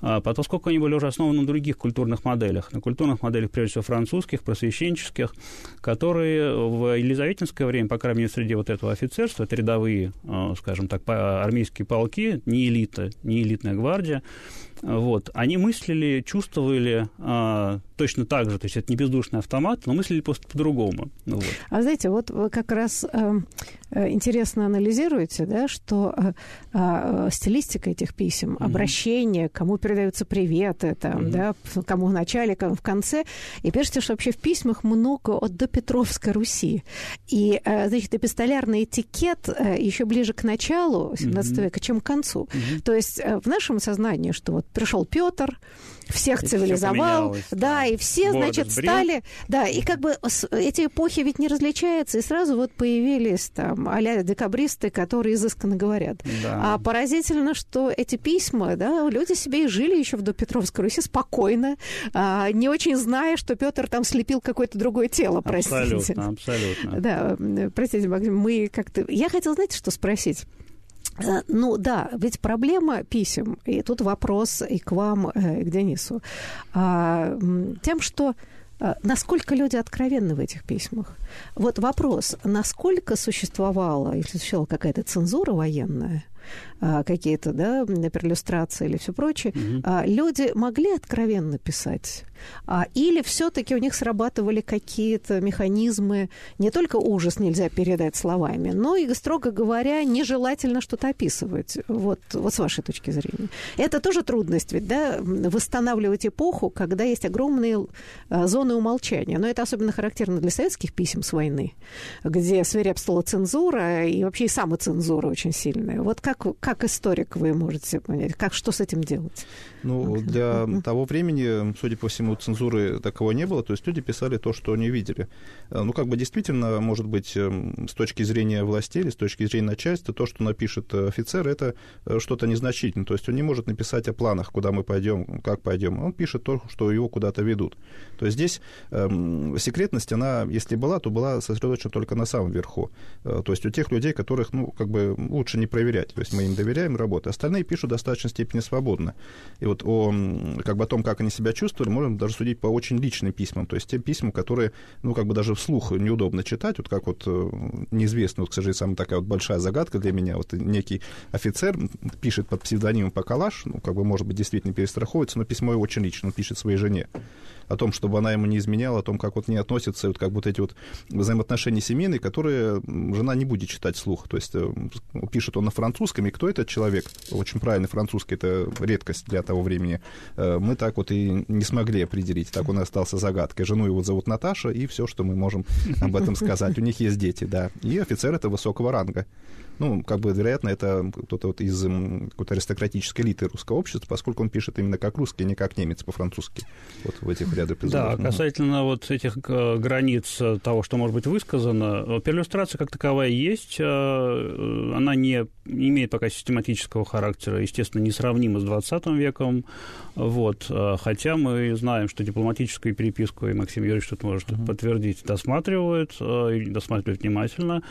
а, поскольку они были уже основаны на других культурных моделях, на культурных моделях, прежде всего, французских, просвещенческих, которые в Елизаветинское время, по крайней мере, среди вот этого офицерства, это рядовые, э, скажем так, армейские полки, не элита, не элитная гвардия, вот, они мыслили, чувствовали а, точно так же, то есть это не бездушный автомат, но мыслили просто по-другому.
Вот. А знаете, вот вы как раз э, э интересно анализируете, да, что э, э, стилистика этих писем, mm-hmm. обращение, кому передаются приветы, там, mm-hmm. да, кому в начале, кому в конце, и пишете, что вообще в письмах много от допетровской Руси. И, э, значит, эпистолярный этикет э, еще ближе к началу 17 mm-hmm. века, чем к концу. Mm-hmm. То есть э, в нашем сознании, что вот пришел Петр, всех и цивилизовал, да, и все, значит, сбрил. стали, да, и как бы эти эпохи ведь не различаются, и сразу вот появились там а декабристы, которые изысканно говорят. Да. А поразительно, что эти письма, да, люди себе и жили еще в Допетровской Руси спокойно, а, не очень зная, что Петр там слепил какое-то другое тело, простите.
Абсолютно, абсолютно.
Да, простите, Максим, мы как-то... Я хотела, знаете, что спросить? Э, ну да, ведь проблема писем, и тут вопрос и к вам, э, и к Денису, а, тем, что э, насколько люди откровенны в этих письмах. Вот вопрос, насколько существовала, если существовала какая-то цензура военная, какие-то, да, перлюстрации или все прочее, угу. люди могли откровенно писать? А, или все-таки у них срабатывали какие-то механизмы, не только ужас нельзя передать словами, но и, строго говоря, нежелательно что-то описывать. Вот, вот с вашей точки зрения. Это тоже трудность, ведь, да, восстанавливать эпоху, когда есть огромные а, зоны умолчания. Но это особенно характерно для советских писем с войны, где свирепствовала цензура и вообще и самоцензура очень сильная. Вот как как, как историк вы можете понять, как, что с этим делать?
Ну, для того времени, судя по всему, цензуры такого не было, то есть люди писали то, что они видели. Э, ну, как бы действительно, может быть, эм, с точки зрения властей или с точки зрения начальства, то, что напишет офицер, это что-то незначительное. То есть он не может написать о планах, куда мы пойдем, как пойдем. Он пишет то, что его куда-то ведут. То есть здесь эм, секретность, она, если была, то была сосредоточена только на самом верху. Э, то есть у тех людей, которых, ну, как бы лучше не проверять. То есть мы им доверяем работу. Остальные пишут в достаточной степени свободно. И вот о, как бы о том, как они себя чувствовали, можно даже судить по очень личным письмам. То есть те письма, которые, ну, как бы даже вслух неудобно читать. Вот как вот э, неизвестно, вот, к сожалению, самая такая вот большая загадка для меня. Вот некий офицер пишет под псевдонимом Покалаш, ну, как бы, может быть, действительно перестраховывается, но письмо его очень лично. Он пишет своей жене о том, чтобы она ему не изменяла, о том, как вот не относятся, вот как вот эти вот взаимоотношения семейные, которые жена не будет читать слух. То есть э, пишет он на французском, и кто этот человек, очень правильный французский, это редкость для того времени, э, мы так вот и не смогли определить. Так он и остался загадкой. Жену его зовут Наташа, и все, что мы можем об этом сказать. У них есть дети, да. И офицер это высокого ранга. Ну, как бы, вероятно, это кто-то вот из какой-то аристократической элиты русского общества, поскольку он пишет именно как русский, а не как немец по-французски. Вот в этих ряд
эпизодов. Да, касательно вот этих э, границ э, того, что может быть высказано, э, перлюстрация как таковая есть, она не имеет пока систематического характера, естественно, несравнима с 20 веком, вот, хотя мы знаем, что дипломатическую переписку, и Максим Юрьевич тут может uh-huh. подтвердить, досматривают, и досматривают внимательно,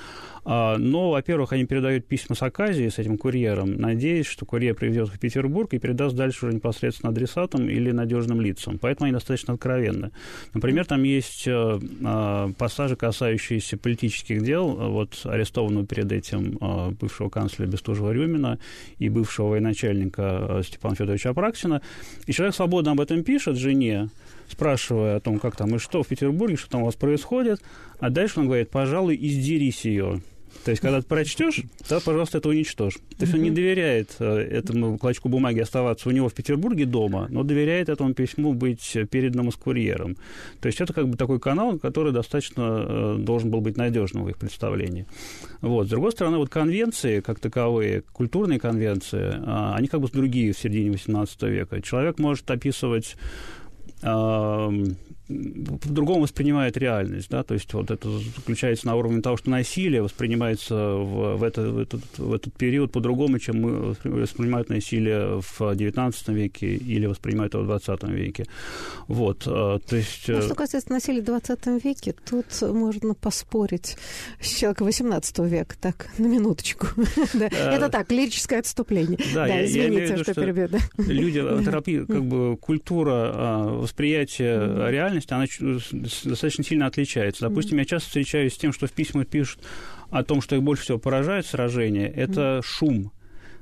а, но, во-первых, они передают письма с Аказии, с этим курьером, надеясь, что курьер приведет их в Петербург и передаст дальше уже непосредственно адресатам или надежным лицам. Поэтому они достаточно откровенны. Например, там есть э, э, пассажи, касающиеся политических дел, вот арестованного перед этим э, бывшего канцлера Бестужева-Рюмина и бывшего военачальника Степана Федоровича Апраксина. И человек свободно об этом пишет жене, спрашивая о том, как там и что в Петербурге, что там у вас происходит, а дальше он говорит, пожалуй, издерись ее. То есть, когда ты прочтешь, то, пожалуйста, это уничтожь. То есть, он не доверяет э, этому клочку бумаги оставаться у него в Петербурге дома, но доверяет этому письму быть переданному с курьером. То есть, это как бы такой канал, который достаточно э, должен был быть надежным в их представлении. Вот. С другой стороны, вот конвенции, как таковые, культурные конвенции, а, они как бы другие в середине XVIII века. Человек может описывать по-другому воспринимает реальность, да, то есть вот это заключается на уровне того, что насилие воспринимается в, в, это, в, этот, в этот период по-другому, чем мы воспринимают насилие в XIX веке или воспринимают его в XX веке. Вот, а, то есть...
Ну, что касается насилия в XX веке, тут можно поспорить с человека XVIII века, так, на минуточку. Это так, лирическое отступление. Да, извините, что перебью.
Люди, терапия, как бы культура восприятия реальности реальность, она достаточно сильно отличается. Допустим, я часто встречаюсь с тем, что в письмах пишут о том, что их больше всего поражает сражение, это шум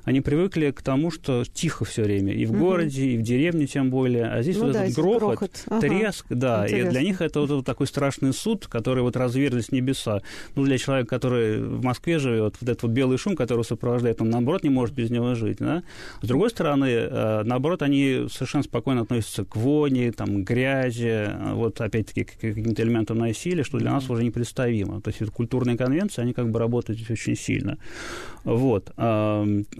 они привыкли к тому, что тихо все время, и в угу. городе, и в деревне тем более. А здесь ну, вот да, этот грохот, грохот. Ага. треск, да, Интересно. и для них это вот, вот такой страшный суд, который вот разверзлись небеса. Ну, для человека, который в Москве живет, вот этот вот белый шум, который сопровождает, он, наоборот, не может без него жить, да. С другой стороны, э, наоборот, они совершенно спокойно относятся к воне, там, грязи, вот, опять-таки, к каким-то элементам насилия, что для нас уже непредставимо. То есть культурные конвенции, они как бы работают здесь очень сильно. Вот.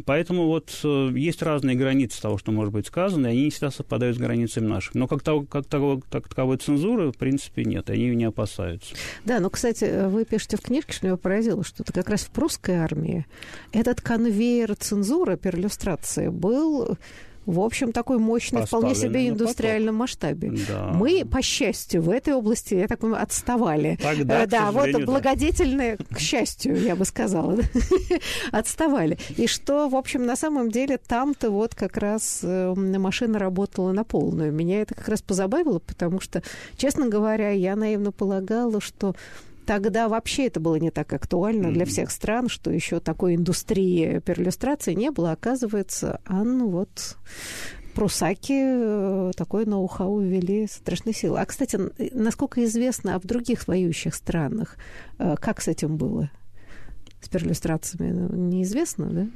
Поэтому вот э, есть разные границы того, что может быть сказано, и они не всегда совпадают с границами наших. Но как, того, как, того, как таковой цензуры, в принципе, нет, они не опасаются.
Да, но, кстати, вы пишете в книжке, что меня поразило, что это как раз в прусской армии этот конвейер цензуры, перлюстрации был в общем, такой мощный, вполне себе индустриальном масштабе. Да. Мы, по счастью, в этой области, я так понимаю, отставали.
Тогда,
э, да, вот благодетельные, к счастью, я бы сказала, отставали. И что, в общем, на самом деле там-то вот как раз э, машина работала на полную. Меня это как раз позабавило, потому что, честно говоря, я наивно полагала, что тогда вообще это было не так актуально mm-hmm. для всех стран, что еще такой индустрии перлюстрации не было. Оказывается, а ну вот прусаки э, такой ноу-хау ввели страшной силы. А, кстати, насколько известно, а в других воюющих странах, э, как с этим было? С перлюстрациями? Ну, неизвестно, да?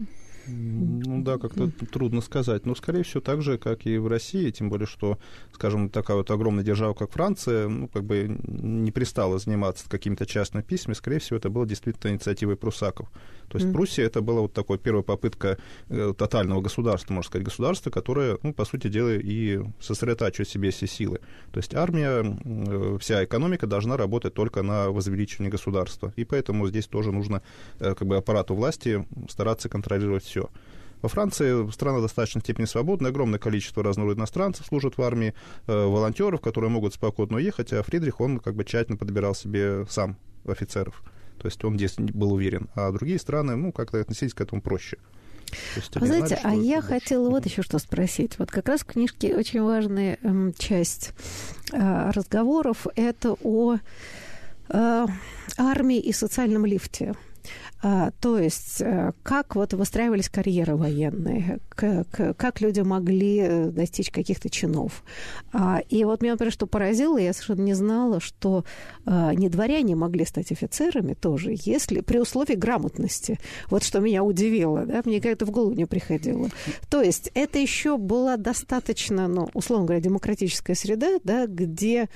Ну да, как-то трудно сказать. Но, скорее всего, так же, как и в России, тем более, что, скажем, такая вот огромная держава, как Франция, ну, как бы не пристала заниматься какими-то частными письмами. Скорее всего, это было действительно инициативой прусаков. То есть mm. Пруссия это была вот такой первая попытка э, тотального государства, можно сказать, государства, которое, ну, по сути дела, и сосредотачивает себе все силы. То есть армия, э, вся экономика должна работать только на возвеличивание государства. И поэтому здесь тоже нужно э, как бы аппарату власти стараться контролировать все. Во Франции страна достаточно степени свободная, огромное количество разного иностранцев служат в армии, э, волонтеров, которые могут спокойно уехать, а Фридрих, он как бы тщательно подбирал себе сам офицеров. То есть он здесь был уверен. А другие страны, ну, как-то относились к этому проще.
Вы знаете, знали, а я больше. хотела вот еще что спросить. Вот как раз в книжке очень важная эм, часть э, разговоров это о э, армии и социальном лифте. А, то есть, э, как вот выстраивались карьеры военные, как, как люди могли э, достичь каких-то чинов. А, и вот меня, например, что поразило, я совершенно не знала, что а, не дворяне могли стать офицерами тоже, если при условии грамотности. Вот что меня удивило, да, мне как-то в голову не приходило. То есть, это еще была достаточно, ну, условно говоря, демократическая среда, да, где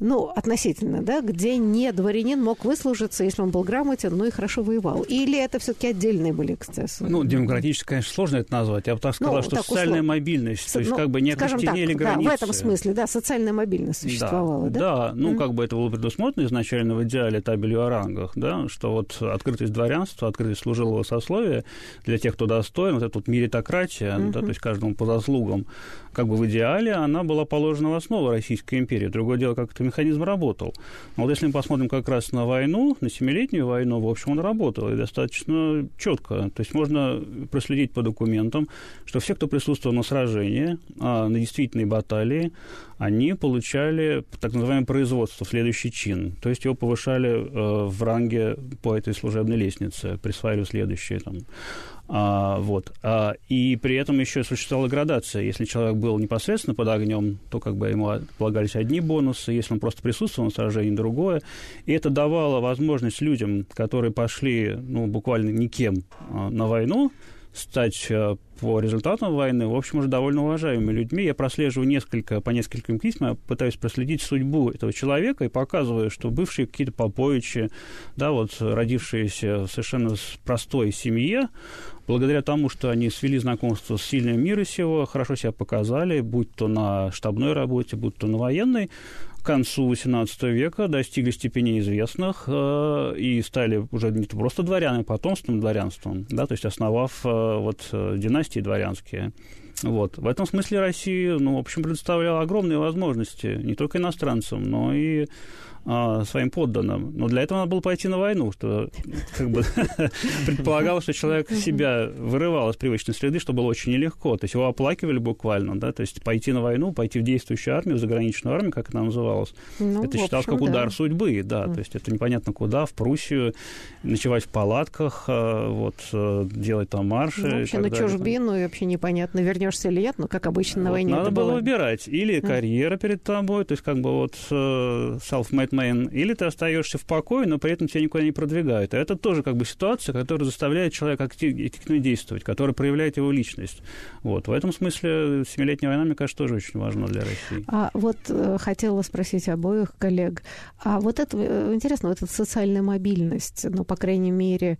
ну, относительно, да, где не дворянин мог выслужиться, если он был грамотен, ну и хорошо воевал. Или это все-таки отдельные были эксцессы?
Ну, демократически, конечно, сложно это назвать. Я бы так сказал, ну, что так, социальная услов... мобильность, то есть ну, как бы не окостенели
так, границы. Да, в этом смысле, да, социальная мобильность существовала, да?
Да, да ну, mm. как бы это было предусмотрено изначально в идеале табелью о рангах, да, что вот открытость дворянства, открытость служилого сословия для тех, кто достоин, вот эта вот меритократия, mm-hmm. да, то есть каждому по заслугам, как бы в идеале она была положена в основу Российской империи. Другое дело, как это механизм работал. Но вот если мы посмотрим как раз на войну, на семилетнюю войну, в общем, он работал и достаточно четко. То есть можно проследить по документам, что все, кто присутствовал на сражении, а, на действительной баталии, они получали так называемое производство, следующий чин. То есть его повышали э, в ранге по этой служебной лестнице, присваивали следующие там, а, вот. А, и при этом еще существовала градация. Если человек был непосредственно под огнем, то как бы ему полагались одни бонусы, если он просто присутствовал на сражении, другое. И это давало возможность людям, которые пошли ну, буквально никем а, на войну, стать э, по результатам войны, в общем, уже довольно уважаемыми людьми. Я прослеживаю несколько, по нескольким письмам, пытаюсь проследить судьбу этого человека и показываю, что бывшие какие-то поповичи, да, вот родившиеся в совершенно простой семье, благодаря тому, что они свели знакомство с сильным мира сего, хорошо себя показали, будь то на штабной работе, будь то на военной, концу XVIII века достигли степени известных э, и стали уже не просто дворянами, а потомственным дворянством, да, то есть основав э, вот э, династии дворянские. Вот. В этом смысле Россия, ну, в общем, предоставляла огромные возможности не только иностранцам, но и а, своим подданным. Но для этого надо было пойти на войну, что как бы предполагалось, что человек себя вырывал из привычной среды, что было очень нелегко. То есть его оплакивали буквально, да, то есть пойти на войну, пойти в действующую армию, в заграничную армию, как она называлась, ну, это считалось как удар да. судьбы, да, то есть это непонятно куда, в Пруссию, ночевать в палатках, а, вот, э, делать там марши. Ну,
вообще на далее, чужбину, и вообще непонятно, вернешься или нет, ну, как обычно на вот, войне
Надо
было
выбирать, или карьера перед тобой, то есть как бы вот э, self-made Бэтмен, или ты остаешься в покое, но при этом тебя никуда не продвигают. А это тоже как бы ситуация, которая заставляет человека активно действовать, которая проявляет его личность. Вот. В этом смысле Семилетняя война, мне кажется, тоже очень важна для России.
А вот э, хотела спросить обоих коллег. А вот это, э, интересно, вот эта социальная мобильность, ну, по крайней мере,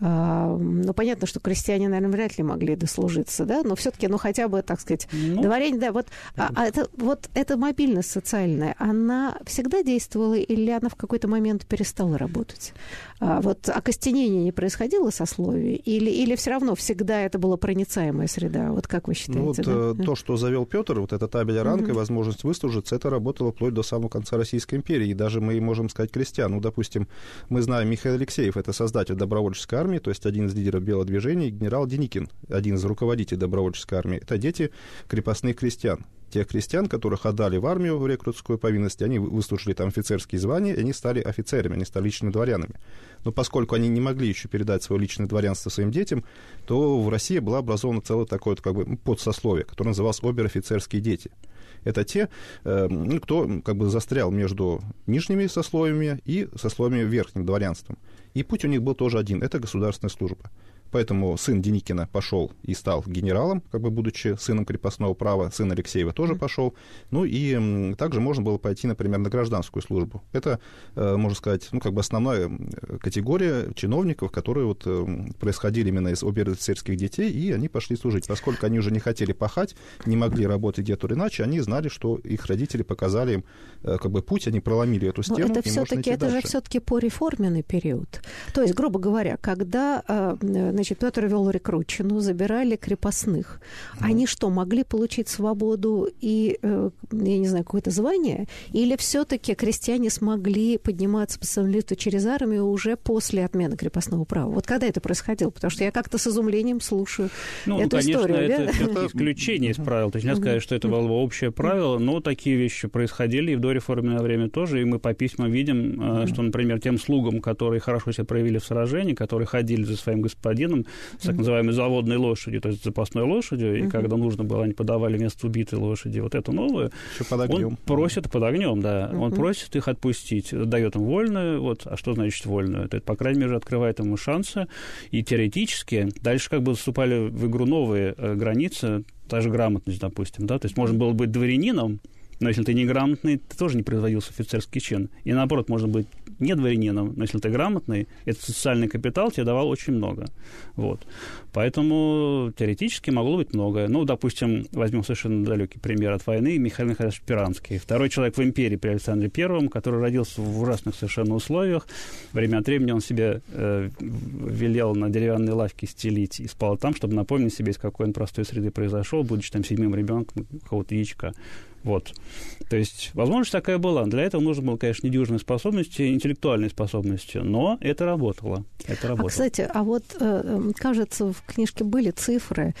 ну, понятно, что крестьяне, наверное, вряд ли могли дослужиться, да, но все-таки, ну, хотя бы, так сказать, ну, дворяне, да, вот, а, а это, вот эта мобильность социальная, она всегда действовала или она в какой-то момент перестала работать? А, вот окостенение не происходило сословий или, или все равно всегда это была проницаемая среда? Вот как вы считаете? Ну, вот
да? Э, то, что завел Петр, вот эта табель ранга, угу. возможность выслужиться, это работало вплоть до самого конца Российской империи, и даже мы можем сказать крестьян. Ну, допустим, мы знаем Михаил Алексеев, это создатель добровольческой армии, то есть один из лидеров белого движения, генерал Деникин, один из руководителей добровольческой армии. Это дети крепостных крестьян тех крестьян, которых отдали в армию в рекрутскую повинность, они выслушали там офицерские звания, и они стали офицерами, они стали личными дворянами. Но поскольку они не могли еще передать свое личное дворянство своим детям, то в России была образована целое такое как бы, подсословие, которое называлось обер-офицерские дети. Это те, э, ну, кто как бы застрял между нижними сословиями и сословиями верхним дворянством. И путь у них был тоже один – это государственная служба. Поэтому сын Деникина пошел и стал генералом, как бы будучи сыном крепостного права. Сын Алексеева тоже пошел. Ну и также можно было пойти, например, на гражданскую службу. Это, э, можно сказать, ну, как бы основная категория чиновников, которые вот происходили именно из обер-офицерских детей, и они пошли служить. Поскольку они уже не хотели пахать, не могли работать где-то иначе, они знали, что их родители показали им э, как бы путь, они проломили эту стену.
Но это все-таки это же все-таки по реформенный период. То есть, грубо говоря, когда э, значит, Петр вел рекрутчину, забирали крепостных, mm. они что, могли получить свободу и, э, я не знаю, какое-то звание? Или все-таки крестьяне смогли подниматься по самолету через армию уже после отмены крепостного права? Вот когда это происходило? Потому что я как-то с изумлением слушаю ну, эту
конечно,
историю.
Это, это исключение из правил. То есть нельзя сказать, что это было общее правило, но такие вещи происходили и в дореформенное время тоже, и мы по письмам видим, э, что, например, тем слугам, которые хорошо себя проявили в сражении, которые ходили за своим господином с так называемой заводной лошадью, то есть запасной лошадью, и когда нужно было, они подавали вместо убитой лошади вот эту новую, он просит под огнем, да, он просит их отпустить, дает им вольную, вот, а что значит вольную? Это, по крайней мере, открывает ему шансы, и теоретически дальше как бы вступали в игру новые э, границы, та же грамотность, допустим, да, то есть можно было быть дворянином, но если ты неграмотный, ты тоже не производился офицерский чин. И наоборот, можно быть не дворянином, но если ты грамотный, этот социальный капитал тебе давал очень много. Вот. Поэтому теоретически могло быть многое. Ну, допустим, возьмем совершенно далекий пример от войны, Михаил Михайлович Пиранский. Второй человек в империи при Александре Первом, который родился в ужасных совершенно условиях. Время от времени он себе э, велел на деревянной лавке стелить и спал там, чтобы напомнить себе, из какой он простой среды произошел, будучи там седьмым ребенком какого-то яичка. Вот. То есть возможность такая была. Для этого нужно было, конечно, недюжные способности, интеллектуальные способности, но это работало. Это работало.
А, кстати, а вот, э, кажется, в книжке были цифры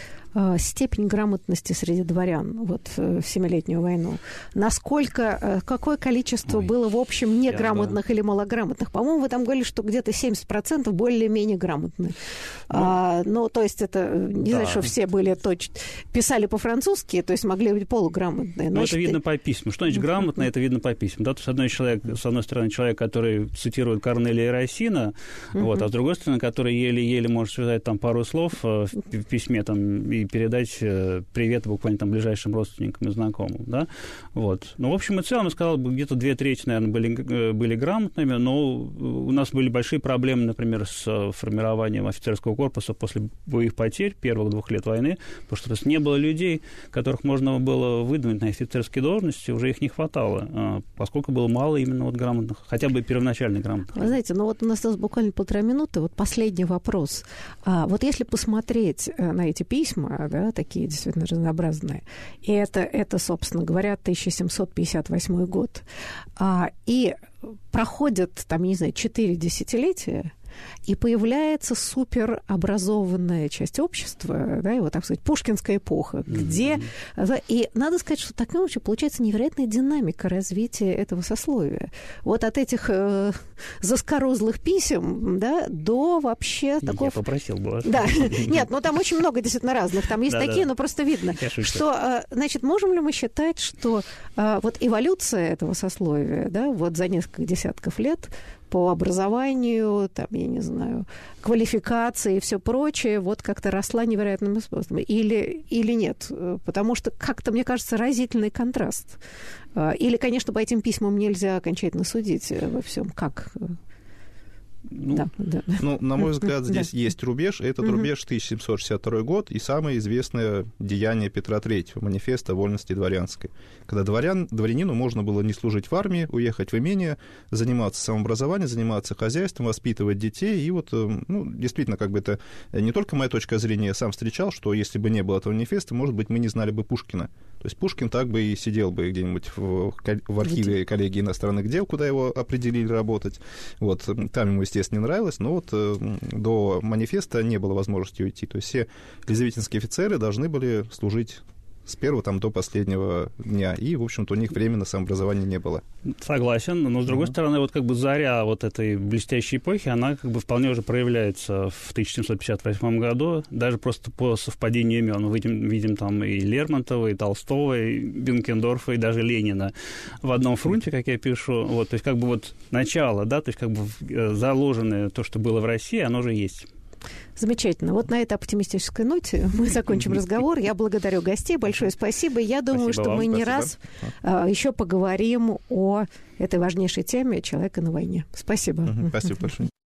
степень грамотности среди дворян вот э, в Семилетнюю войну? Насколько, э, какое количество Ой, было в общем неграмотных или малограмотных? По-моему, вы там говорили, что где-то 70% более-менее грамотны. Ну, а, ну, то есть это, не да. знаю, что все были точно, писали по-французски, то есть могли быть полуграмотные.
Ну, это видно по письмам. Что значит грамотно, это видно по письмам. Да? То есть, с одной, человек, с одной стороны, человек, который цитирует Корнелия и Росина, вот, а с другой стороны, который еле-еле может связать там пару слов в письме там, и передать э, привет буквально там ближайшим родственникам и знакомым, да, вот. Ну, в общем и целом, я сказал, где-то две трети, наверное, были, э, были грамотными, но у нас были большие проблемы, например, с э, формированием офицерского корпуса после боевых потерь первых двух лет войны, потому что то есть, не было людей, которых можно было выдвинуть на офицерские должности, уже их не хватало, поскольку было мало именно вот грамотных, хотя бы первоначально грамотных.
Вы знаете, ну вот у нас осталось буквально полтора минуты, вот последний вопрос. А, вот если посмотреть на эти письма, да, такие действительно разнообразные. И это, это собственно говоря, 1758 год. А, и проходят, там, не знаю, четыре десятилетия, и появляется суперобразованная часть общества, да, его, так сказать, пушкинская эпоха, mm-hmm. где... И надо сказать, что так иначе получается невероятная динамика развития этого сословия. Вот от этих э, заскорузлых писем, да, до вообще такого...
Я попросил бы вас.
Да, нет, ну там очень много действительно разных, там есть такие, но просто видно, что, э, значит, можем ли мы считать, что э, вот эволюция этого сословия, да, вот за несколько десятков лет по образованию, там, я не знаю, квалификации и все прочее, вот как-то росла невероятным способом. Или, или нет? Потому что как-то, мне кажется, разительный контраст. А, или, конечно, по этим письмам нельзя окончательно судить во всем. Как?
Ну, да, да. ну, на мой взгляд, здесь да. есть рубеж. Этот угу. рубеж 1762 год и самое известное деяние Петра III, манифеста вольности дворянской. Когда дворян, дворянину можно было не служить в армии, уехать в имение, заниматься самообразованием, заниматься хозяйством, воспитывать детей. И вот, э, ну, действительно, как бы это не только моя точка зрения, я сам встречал, что если бы не было этого манифеста, может быть, мы не знали бы Пушкина. То есть Пушкин так бы и сидел бы где-нибудь в, в архиве коллегии иностранных дел, куда его определили работать. Вот, там ему, естественно, не нравилось, но вот э, до манифеста не было возможности уйти. То есть все лизаветинские офицеры должны были служить с первого там до последнего дня. И, в общем-то, у них времени на самообразование не было.
Согласен, но, с другой uh-huh. стороны, вот как бы заря вот этой блестящей эпохи, она как бы вполне уже проявляется в 1758 году, даже просто по совпадению имен. Мы видим, видим там и Лермонтова, и Толстого, и Бенкендорфа, и даже Ленина в одном фронте, как я пишу. Вот, то есть как бы вот начало, да, то есть как бы э, заложенное то, что было в России, оно же есть.
Замечательно. Вот на этой оптимистической ноте мы закончим разговор. Я благодарю гостей. Большое спасибо. Я думаю,
Спасибо
что
вам.
мы не
Спасибо.
раз а, еще поговорим о этой важнейшей теме человека на войне. Спасибо.
Спасибо большое.